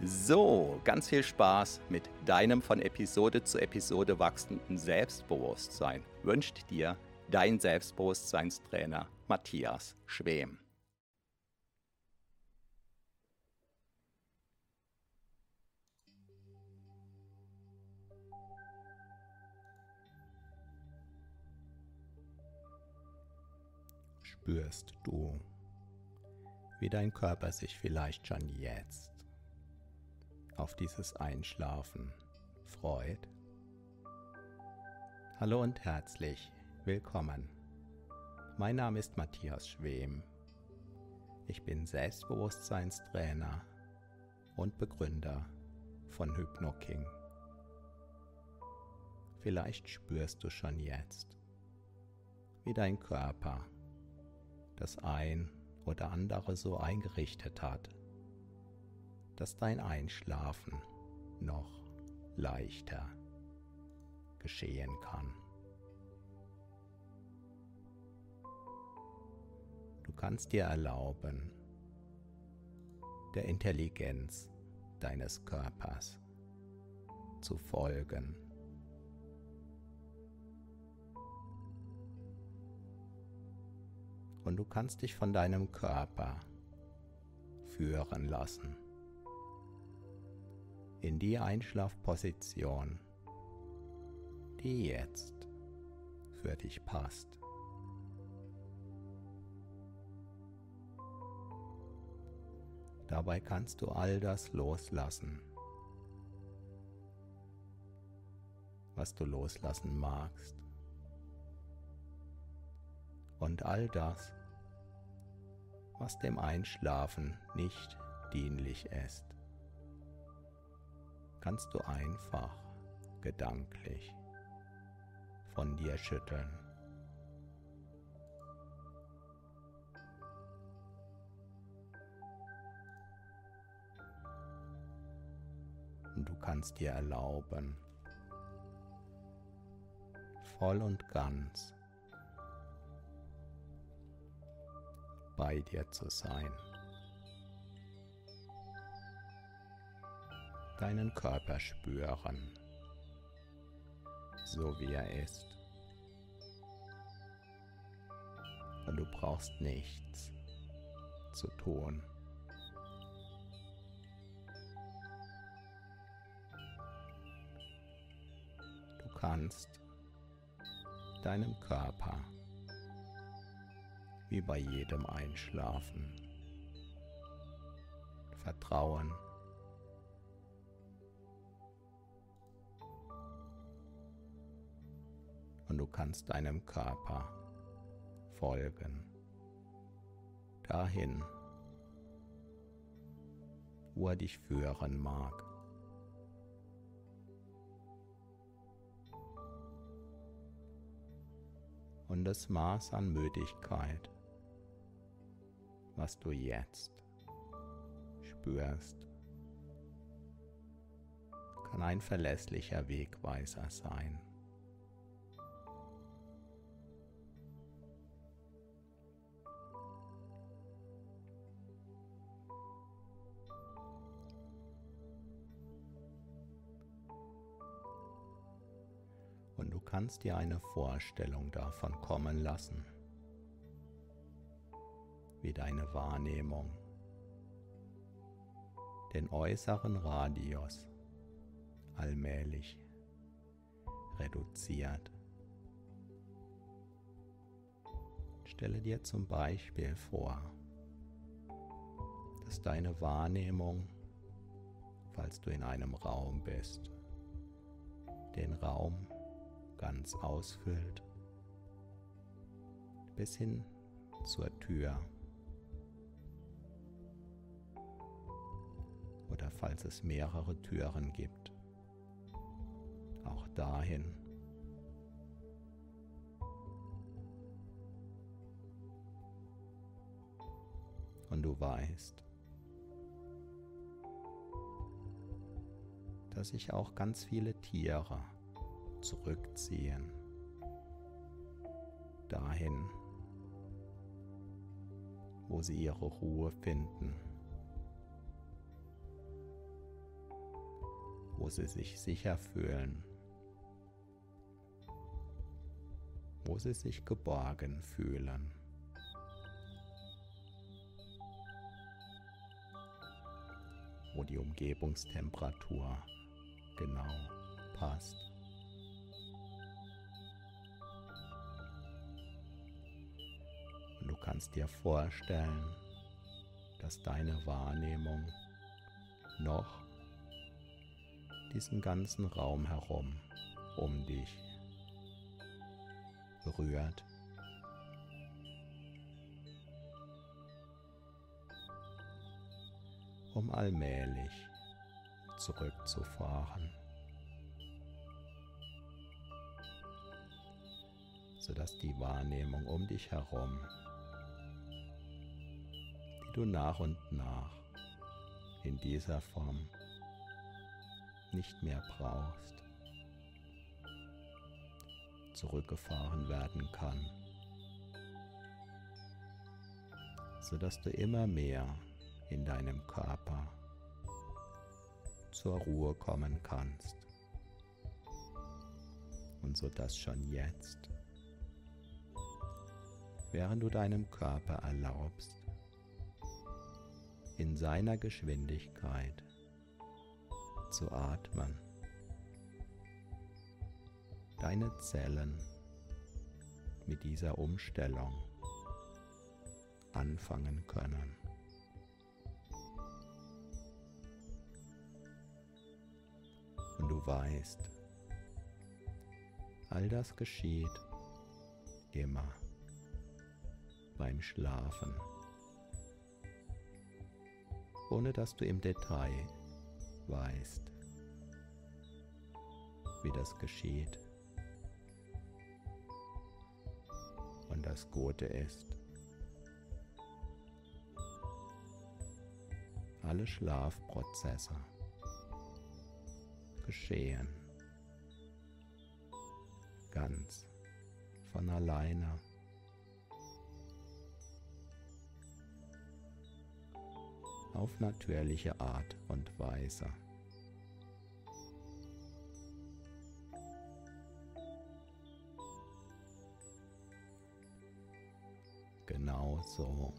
So, ganz viel Spaß mit deinem von Episode zu Episode wachsenden Selbstbewusstsein wünscht dir dein Selbstbewusstseinstrainer Matthias Schwem. Spürst du, wie dein Körper sich vielleicht schon jetzt auf dieses Einschlafen freut. Hallo und herzlich willkommen. Mein Name ist Matthias Schwem. Ich bin Selbstbewusstseinstrainer und Begründer von HypnoKing. Vielleicht spürst du schon jetzt, wie dein Körper das ein oder andere so eingerichtet hat, dass dein Einschlafen noch leichter geschehen kann. Du kannst dir erlauben, der Intelligenz deines Körpers zu folgen. Und du kannst dich von deinem Körper führen lassen in die Einschlafposition, die jetzt für dich passt. Dabei kannst du all das loslassen, was du loslassen magst. Und all das, was dem Einschlafen nicht dienlich ist kannst du einfach gedanklich von dir schütteln. Und du kannst dir erlauben, voll und ganz bei dir zu sein. Deinen Körper spüren, so wie er ist. Und du brauchst nichts zu tun. Du kannst deinem Körper wie bei jedem Einschlafen vertrauen. Und du kannst deinem Körper folgen. Dahin, wo er dich führen mag. Und das Maß an Müdigkeit, was du jetzt spürst, kann ein verlässlicher Wegweiser sein. Kannst dir eine Vorstellung davon kommen lassen, wie deine Wahrnehmung den äußeren Radius allmählich reduziert. Stelle dir zum Beispiel vor, dass deine Wahrnehmung, falls du in einem Raum bist, den Raum ganz ausfüllt, bis hin zur Tür. Oder falls es mehrere Türen gibt, auch dahin. Und du weißt, dass sich auch ganz viele Tiere zurückziehen. Dahin, wo sie ihre Ruhe finden, wo sie sich sicher fühlen, wo sie sich geborgen fühlen. wo die Umgebungstemperatur genau passt. Kannst dir vorstellen, dass deine Wahrnehmung noch diesen ganzen Raum herum um dich berührt. um allmählich zurückzufahren, sodass die Wahrnehmung um dich herum, die du nach und nach in dieser Form nicht mehr brauchst, zurückgefahren werden kann, sodass du immer mehr in deinem Körper zur Ruhe kommen kannst. Und so dass schon jetzt, während du deinem Körper erlaubst, in seiner Geschwindigkeit zu atmen, deine Zellen mit dieser Umstellung anfangen können. Und du weißt, all das geschieht immer beim Schlafen, ohne dass du im Detail weißt, wie das geschieht. Und das Gute ist, alle Schlafprozesse geschehen. Ganz von alleine. Auf natürliche Art und Weise. Genauso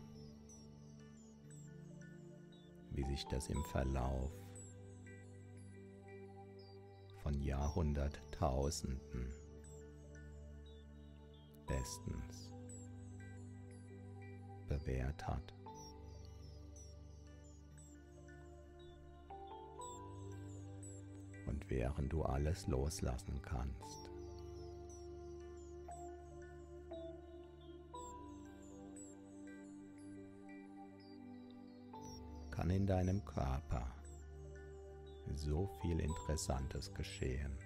wie sich das im Verlauf von Jahrhunderttausenden bestens bewährt hat. Und während du alles loslassen kannst, kann in deinem Körper so viel Interessantes geschehen.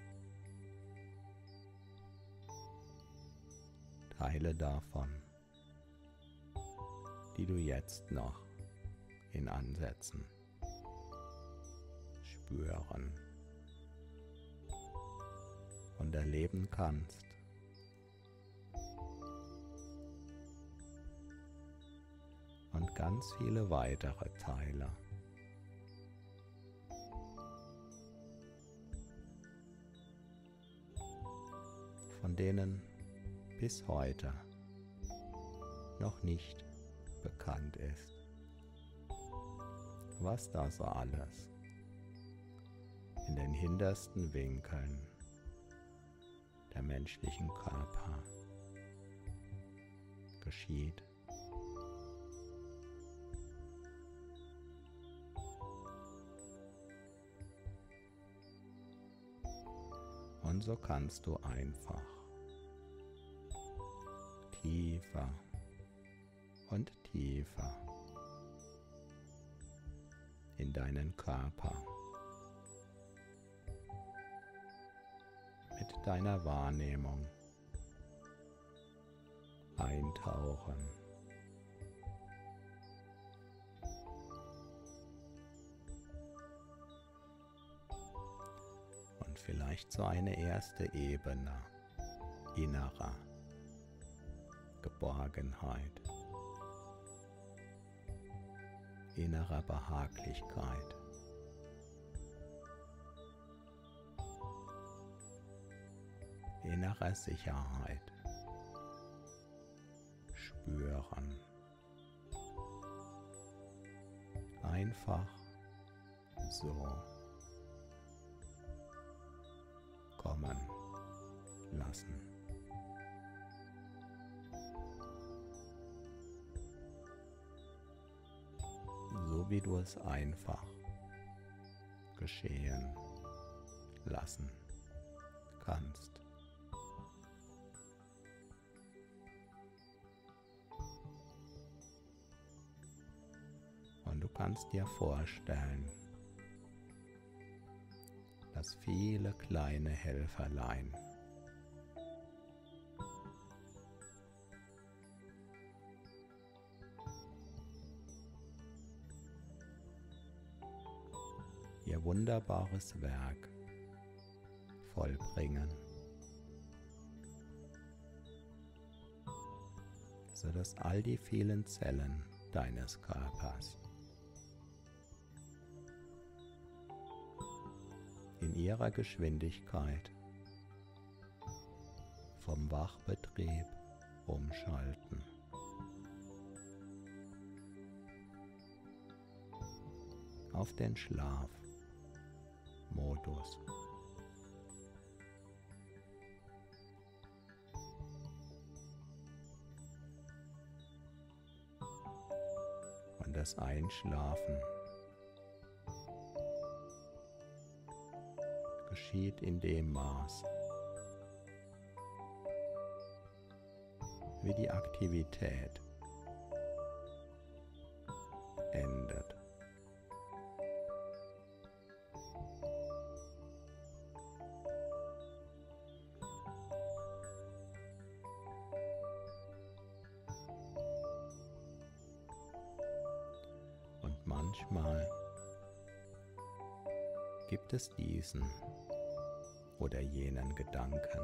Teile davon, die du jetzt noch in Ansätzen spüren und erleben kannst. Und ganz viele weitere Teile. von denen bis heute noch nicht bekannt ist, was da so alles in den hintersten Winkeln der menschlichen Körper geschieht. Und so kannst du einfach tiefer und tiefer in deinen Körper deiner Wahrnehmung eintauchen. Und vielleicht so eine erste Ebene innerer Geborgenheit, innerer Behaglichkeit. Innerer Sicherheit spüren. Einfach so kommen lassen. So wie du es einfach geschehen lassen kannst. Kannst dir vorstellen, dass viele kleine Helferlein ihr wunderbares Werk vollbringen, sodass all die vielen Zellen deines Körpers ihrer Geschwindigkeit vom Wachbetrieb umschalten. Auf den Schlafmodus. Und das Einschlafen geschieht in dem Maß, wie die Aktivität endet. Und manchmal gibt es diesen oder jenen Gedanken,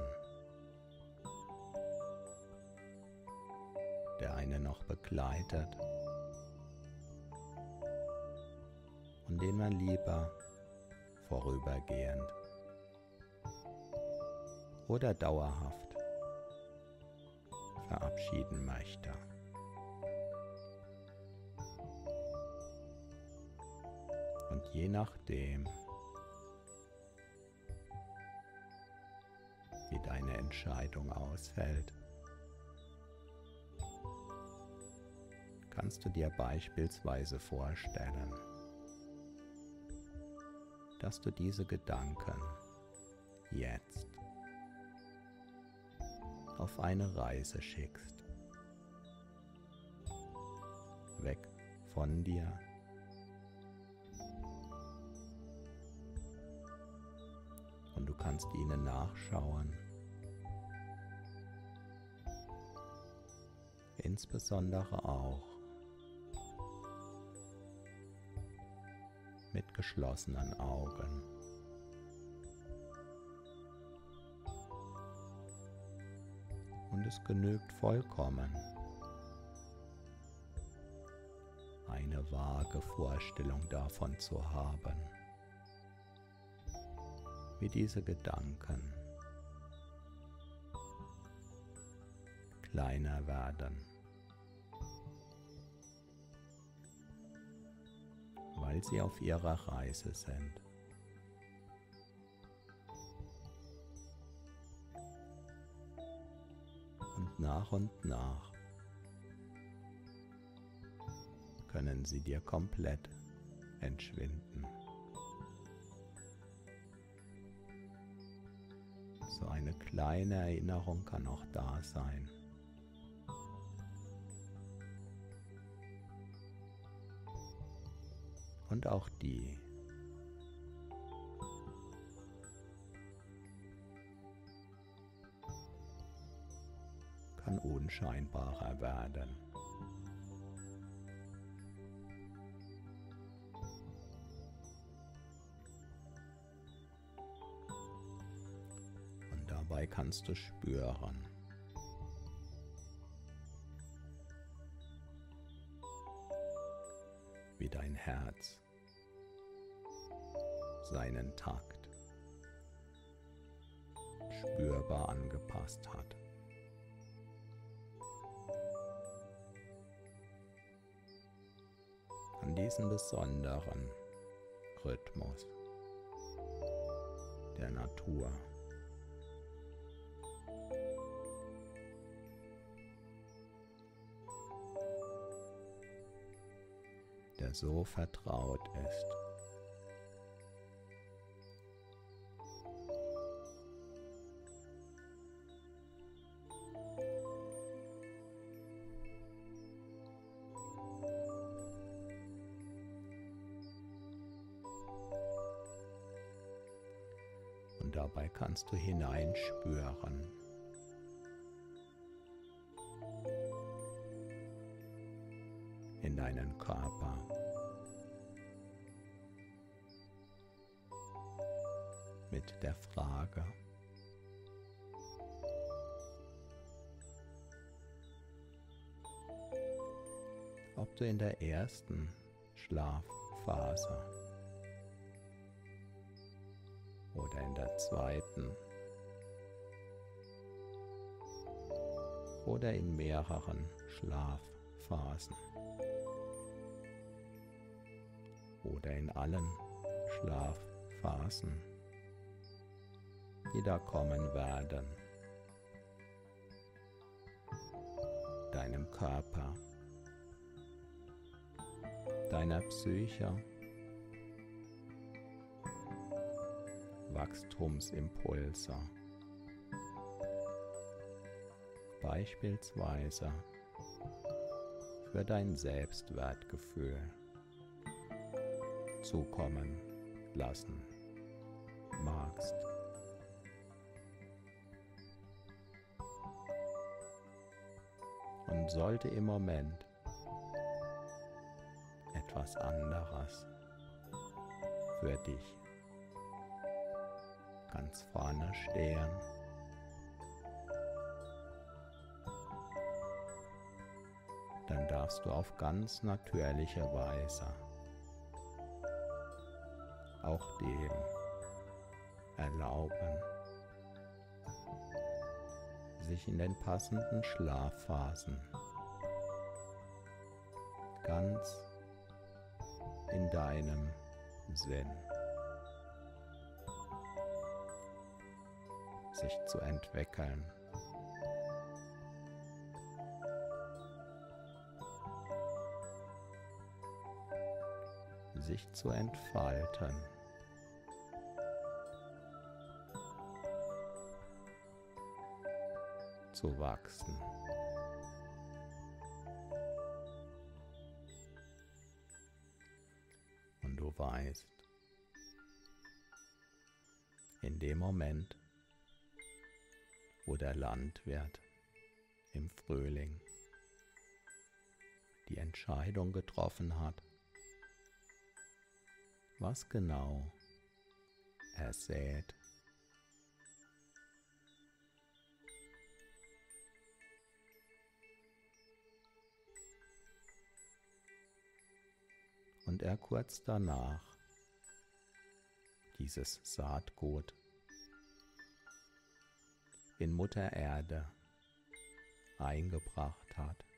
der eine noch begleitet und den man lieber vorübergehend oder dauerhaft verabschieden möchte. Und je nachdem, Entscheidung ausfällt. Kannst du dir beispielsweise vorstellen, dass du diese Gedanken jetzt auf eine Reise schickst. Weg von dir. Und du kannst ihnen nachschauen insbesondere auch mit geschlossenen Augen. Und es genügt vollkommen, eine vage Vorstellung davon zu haben, wie diese Gedanken kleiner werden, weil sie auf ihrer Reise sind. Und nach und nach können sie dir komplett entschwinden. So eine kleine Erinnerung kann auch da sein. Und auch die kann unscheinbarer werden. dabei kannst du spüren. Herz seinen Takt spürbar angepasst hat. An diesen besonderen Rhythmus der Natur. Der so vertraut ist. Und dabei kannst du hineinspüren. In deinen Körper. mit der Frage, ob du in der ersten Schlafphase oder in der zweiten oder in mehreren Schlafphasen oder in allen Schlafphasen die da kommen werden. Deinem Körper, deiner Psyche, Wachstumsimpulse. Beispielsweise für dein Selbstwertgefühl zukommen lassen magst. und sollte im Moment etwas anderes für dich ganz vorne stehen. Dann darfst du auf ganz natürliche Weise auch dem erlauben, sich in den passenden Schlafphasen ganz in deinem Sinn sich zu entwickeln. Sich zu entfalten. zu wachsen. Und du weißt, in dem Moment, wo der Landwirt im Frühling die Entscheidung getroffen hat, was genau er sät und er kurz danach dieses Saatgut in Mutter Erde eingebracht hat.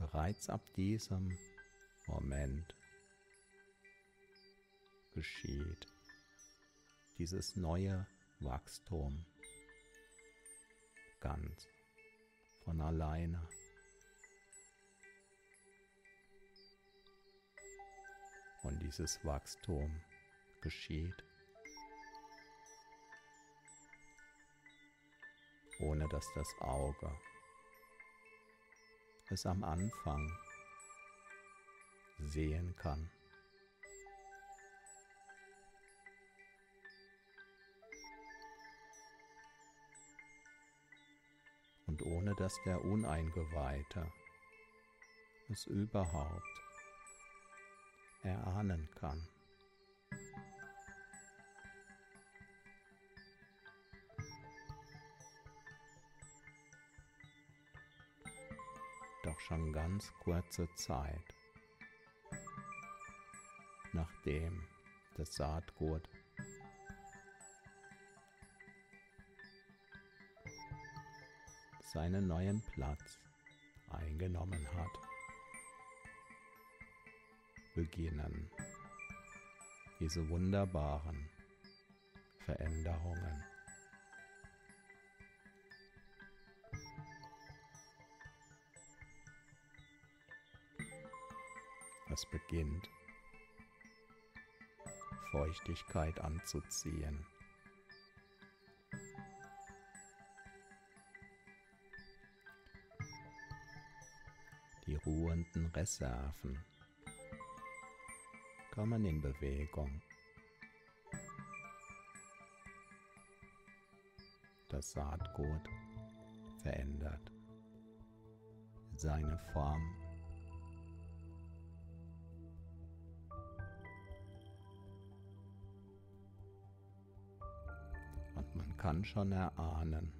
Bereits ab diesem Moment geschieht dieses neue Wachstum ganz von alleine. Und dieses Wachstum geschieht, ohne dass das Auge es am Anfang sehen kann. Und ohne dass der Uneingeweihte es überhaupt erahnen kann. Schon ganz kurze Zeit, nachdem das Saatgut seinen neuen Platz eingenommen hat beginnen diese wunderbaren Veränderungen. Es beginnt Feuchtigkeit anzuziehen. Die ruhenden Reserven kommen in Bewegung. Das Saatgut verändert seine Form. Kann schon erahnen,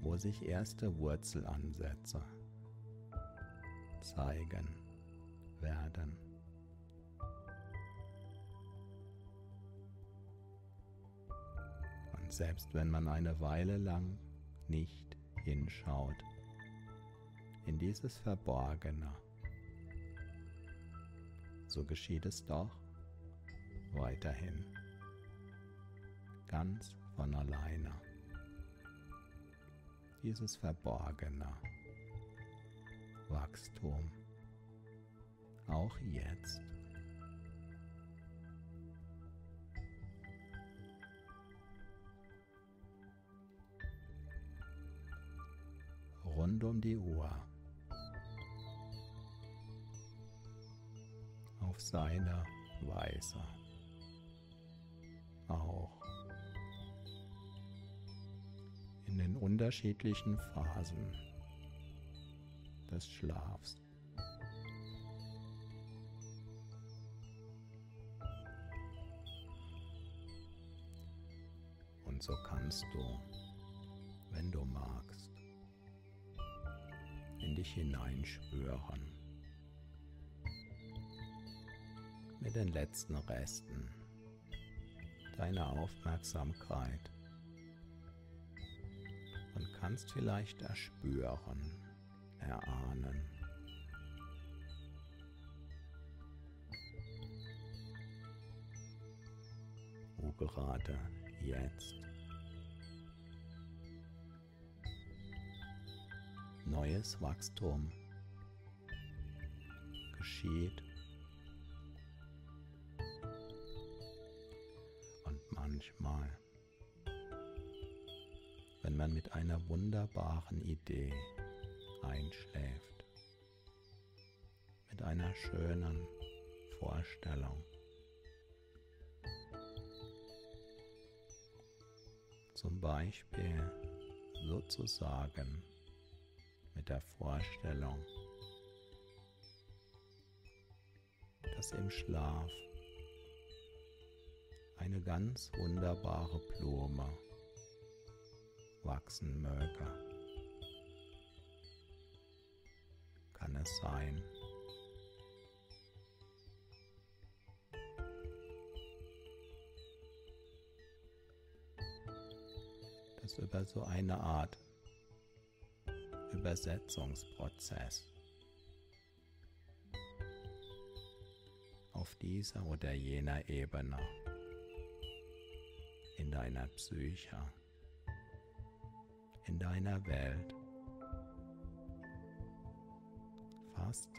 wo sich erste Wurzelansätze zeigen werden. selbst wenn man eine Weile lang nicht hinschaut in dieses Verborgene, so geschieht es doch weiterhin ganz von alleine. Dieses verborgene Wachstum, auch jetzt. rund um die Uhr auf seine Weise. Auch unterschiedlichen Phasen des Schlafs. Und so kannst du, wenn du magst, in dich hineinspüren. Mit den letzten Resten deiner Aufmerksamkeit und kannst vielleicht erspüren, erahnen, wo gerade jetzt neues Wachstum geschieht. Und manchmal, man mit einer wunderbaren Idee einschläft, mit einer schönen Vorstellung, zum Beispiel sozusagen mit der Vorstellung, dass im Schlaf eine ganz wunderbare Blume wachsen möge. Kann es sein, dass über so eine Art Übersetzungsprozess auf dieser oder jener Ebene in deiner Psyche, in deiner Welt fast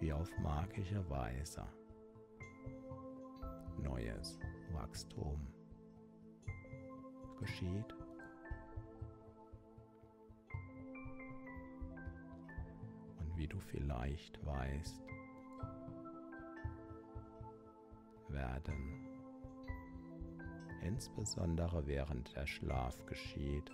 wie auf magische Weise neues Wachstum geschieht. Und wie du vielleicht weißt, werden insbesondere während der Schlaf geschieht,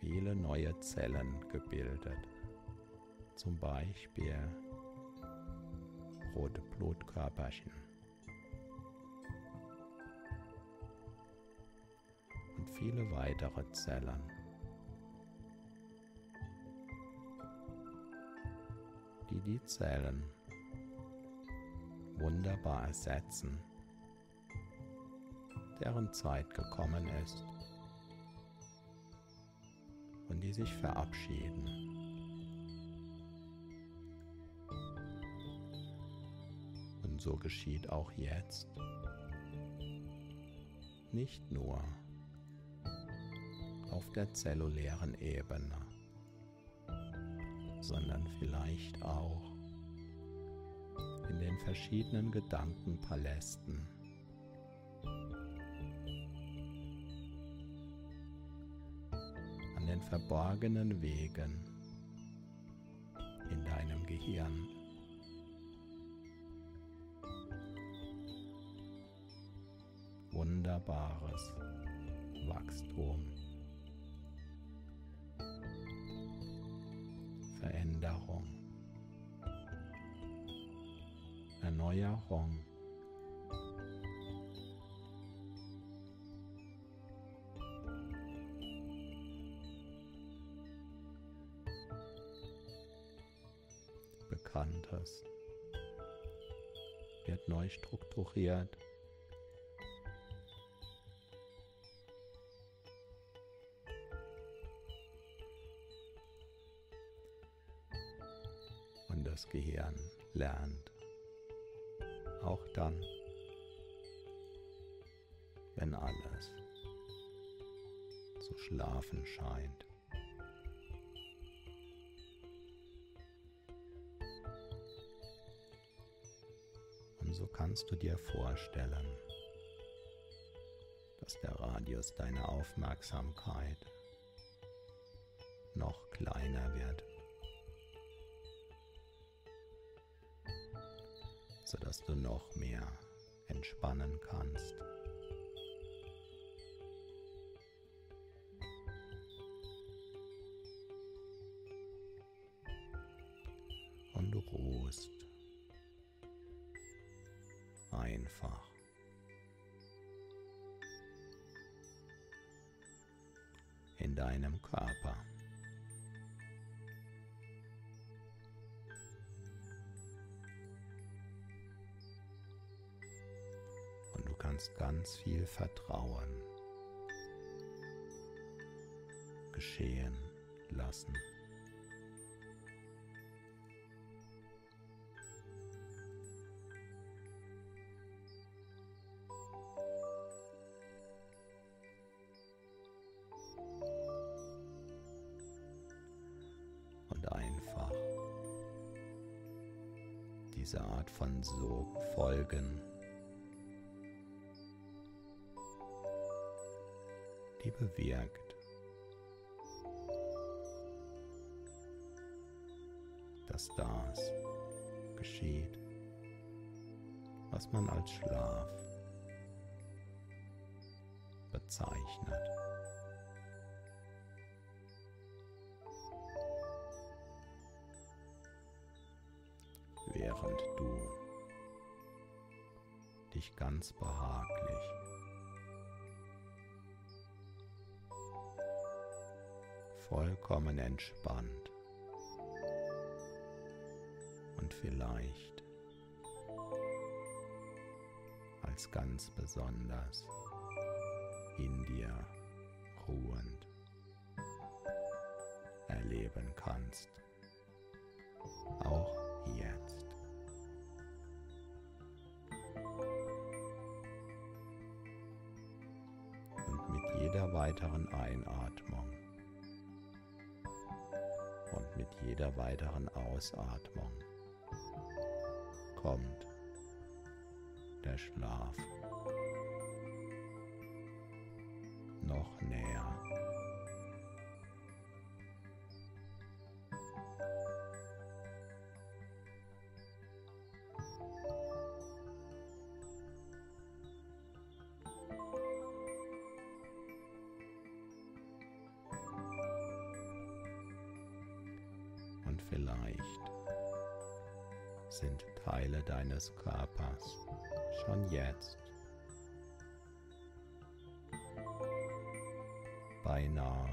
viele neue Zellen gebildet, zum Beispiel rote Blutkörperchen. Und viele weitere Zellen. Die Zellen wunderbar ersetzen, deren Zeit gekommen ist und die sich verabschieden. Und so geschieht auch jetzt nicht nur auf der zellulären Ebene, sondern vielleicht auch in den verschiedenen Gedankenpalästen. An den verborgenen Wegen in deinem Gehirn. Wunderbares Wachstum. Veränderung, Erneuerung. Bekanntes wird neu strukturiert. Schlafen scheint. Und so kannst du dir vorstellen, dass der Radius deiner Aufmerksamkeit noch kleiner wird. sodass du noch mehr entspannen kannst. Ganz viel Vertrauen geschehen lassen. Und einfach diese Art von Sog folgen. Bewirkt, dass das geschieht, was man als Schlaf bezeichnet. Während du dich ganz behaglich vollkommen entspannt und vielleicht als ganz besonders in dir ruhend erleben kannst. Auch jetzt. Und mit jeder weiteren Einatmung jeder weiteren Ausatmung kommt der Schlaf noch näher. Vielleicht sind Teile deines Körpers schon jetzt beinahe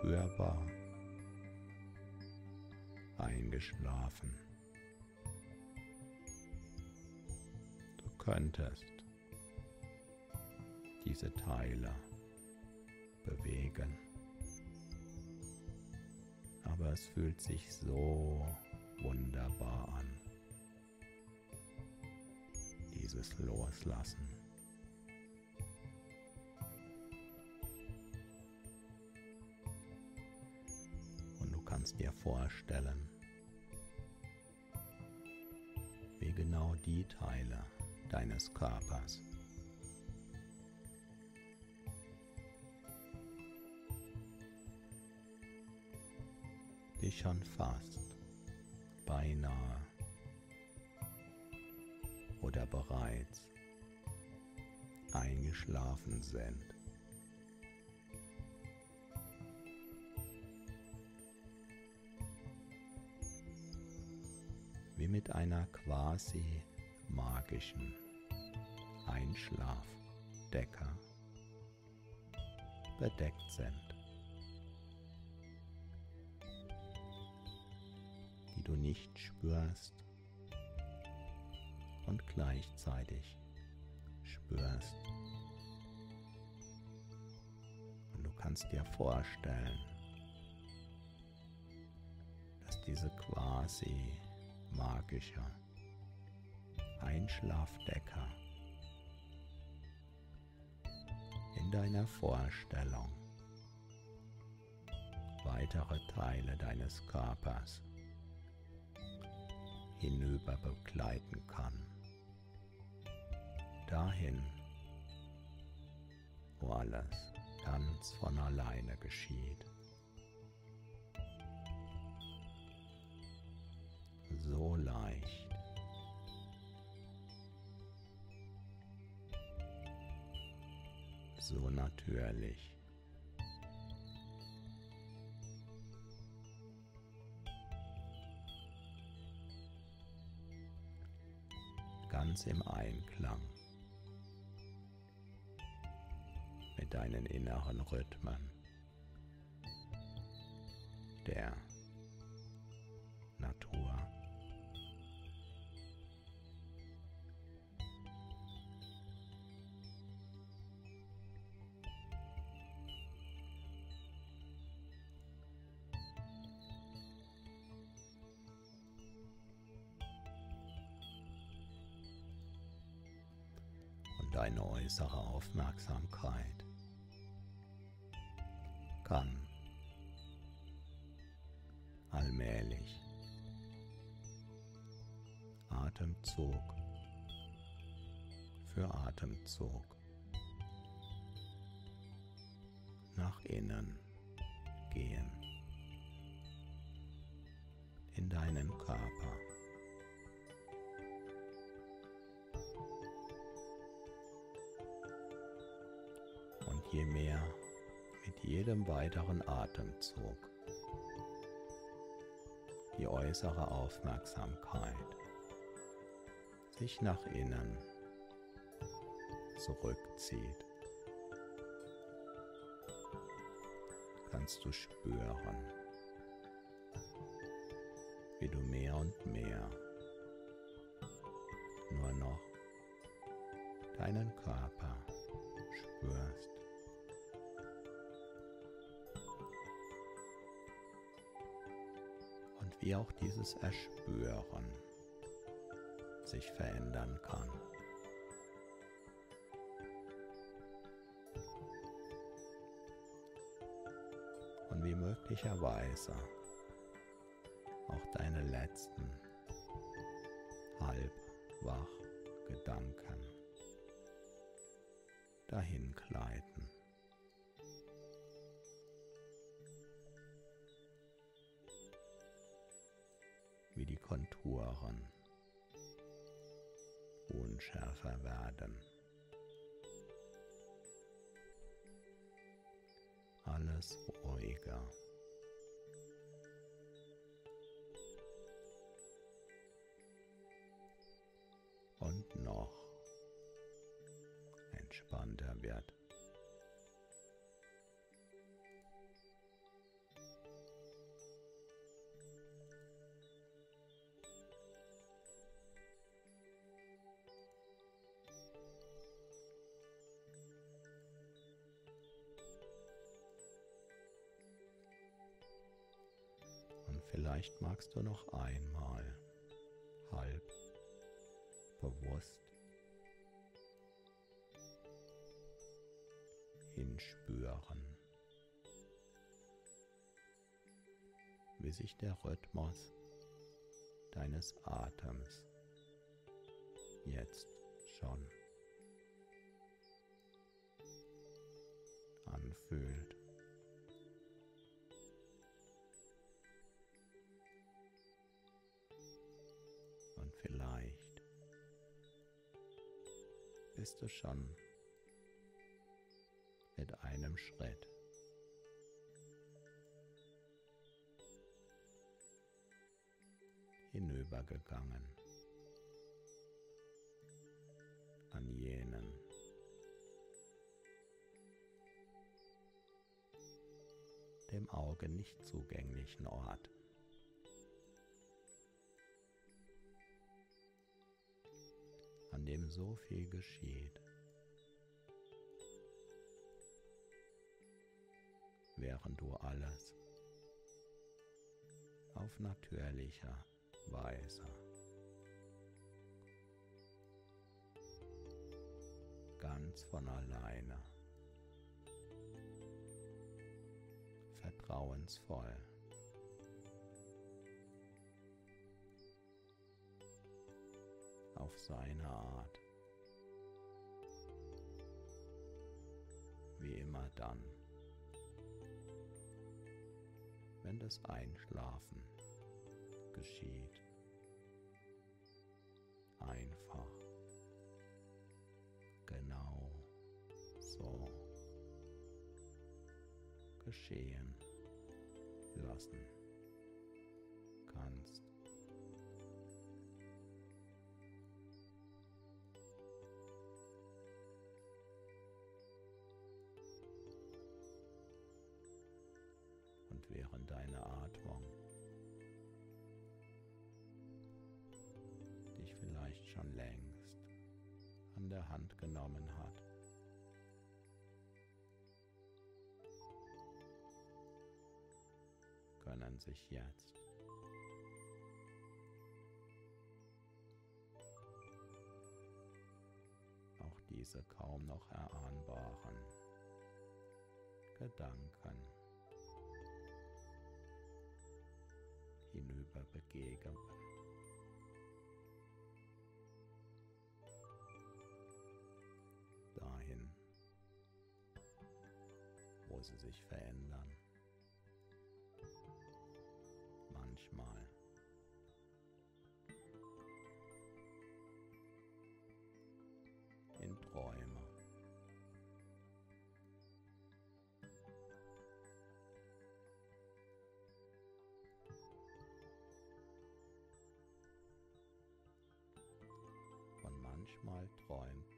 spürbar eingeschlafen. Du könntest diese Teile bewegen, aber es fühlt sich so wunderbar an. Dieses Loslassen. Und du kannst dir vorstellen, wie genau die Teile deines Körpers dich schon fast beinahe oder bereits eingeschlafen sind. Wie mit einer quasi magischen Einschlafdecke bedeckt sind. Du nicht spürst und gleichzeitig spürst. Und du kannst dir vorstellen, dass diese quasi magische Einschlafdecker in deiner Vorstellung weitere Teile deines Körpers hinüber begleiten kann. Dahin, wo alles ganz von alleine geschieht. So leicht. So natürlich. Ganz im Einklang mit deinen inneren Rhythmen der Natur. Aufmerksamkeit. Kann. Allmählich. Atemzug. Für Atemzug. Nach innen gehen. In deinen Körper. Je mehr mit jedem weiteren Atemzug die äußere Aufmerksamkeit sich nach innen zurückzieht, kannst du spüren, wie du mehr und mehr nur noch deinen Körper wie auch dieses Erspüren sich verändern kann. Und wie möglicherweise auch deine letzten halb wach Gedanken dahin gleiten. Wie die Konturen unschärfer werden. Alles ruhiger. Und noch entspannter wird. Vielleicht magst du noch einmal halb bewusst hinspüren, wie sich der Rhythmus deines Atems jetzt schon anfühlt. Bist du schon mit einem Schritt. hinübergegangen an jenen dem Auge nicht zugänglichen Ort. An dem so viel geschieht. während du alles auf natürlicher Weise ganz von alleine vertrauensvoll auf seine Art wie immer dann wenn das Einschlafen geschieht. Einfach. Genau so geschehen lassen der Hand genommen hat. können sich jetzt auch diese kaum noch erahnbaren Gedanken hinüber begegnen. Sie sich verändern. Manchmal. In Träume. manchmal träumt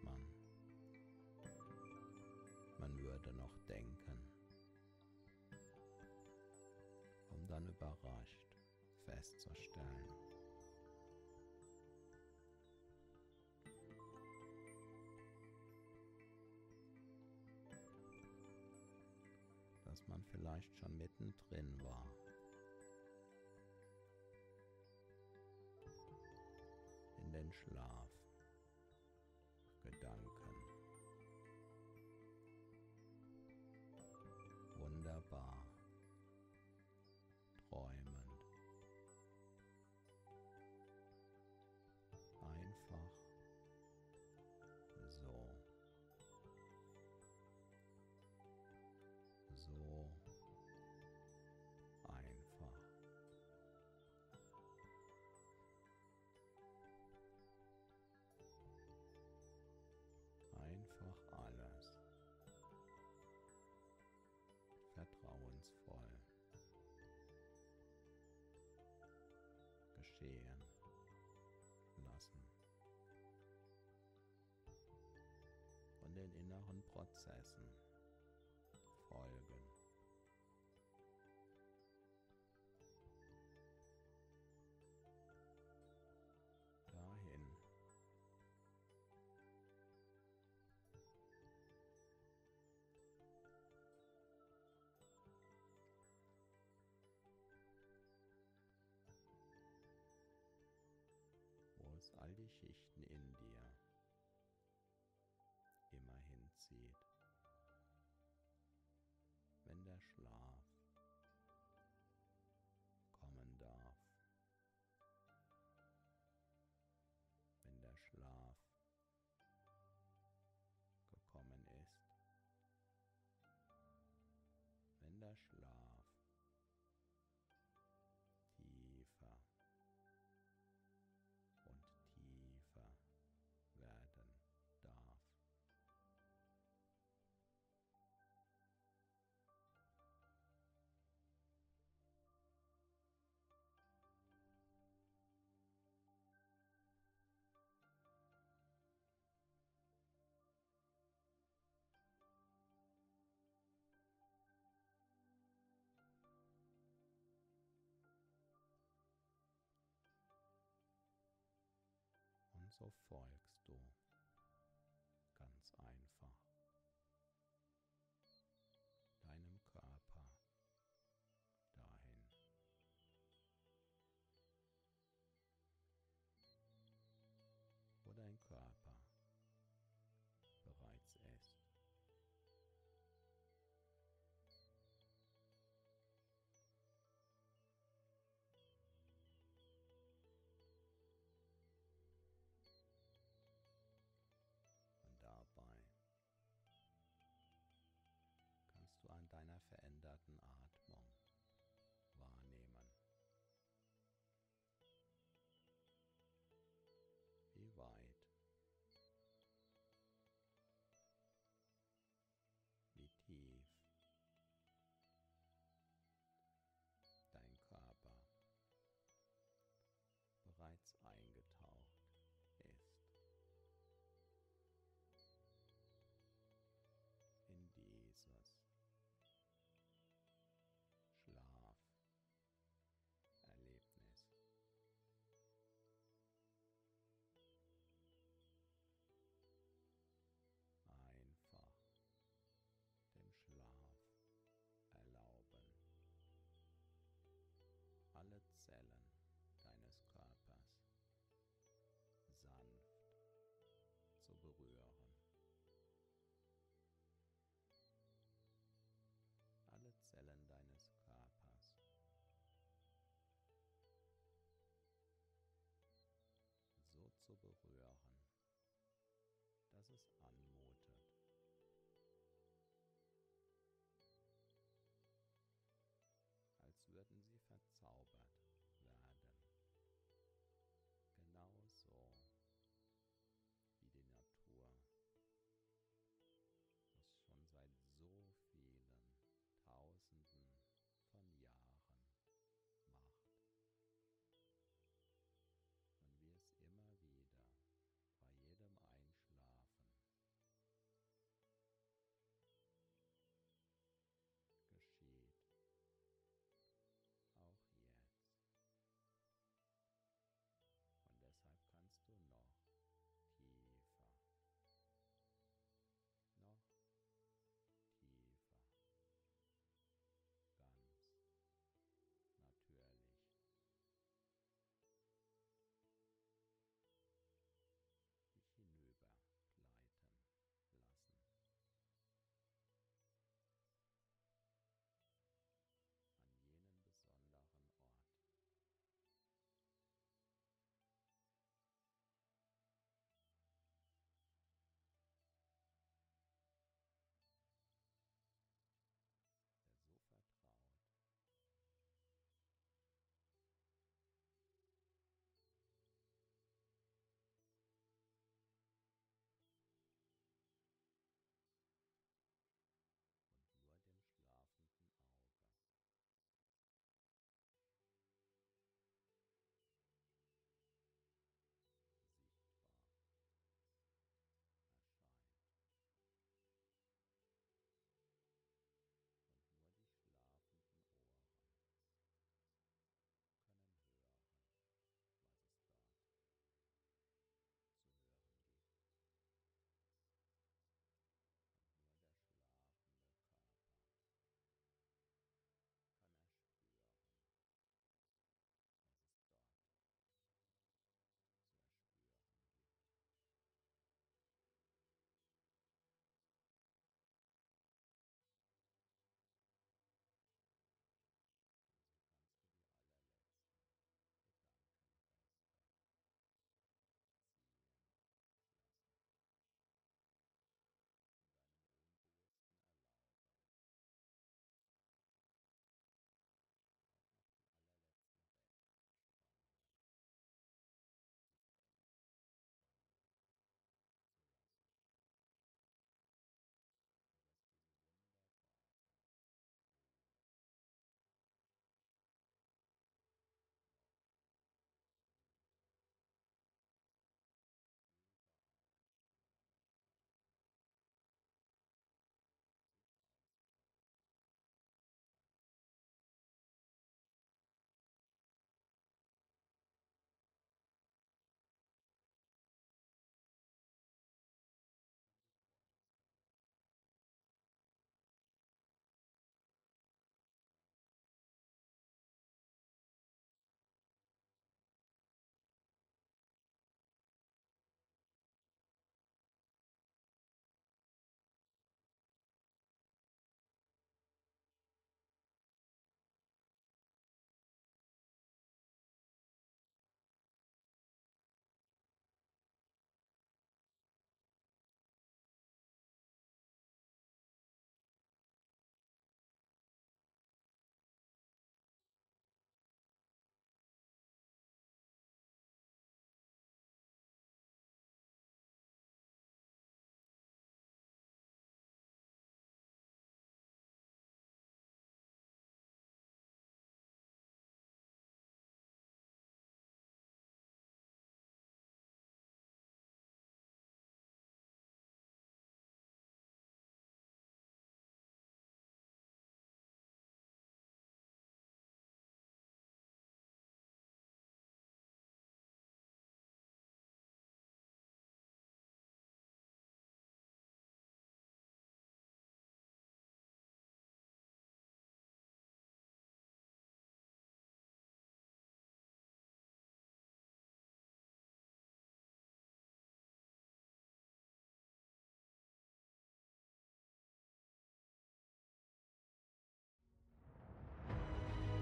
festzustellen. Dass man vielleicht schon mittendrin war. In den Schlaf. geschehen lassen. Von den inneren Prozessen. all die Schichten in dir immer hinzieht, wenn der Schlaf so du.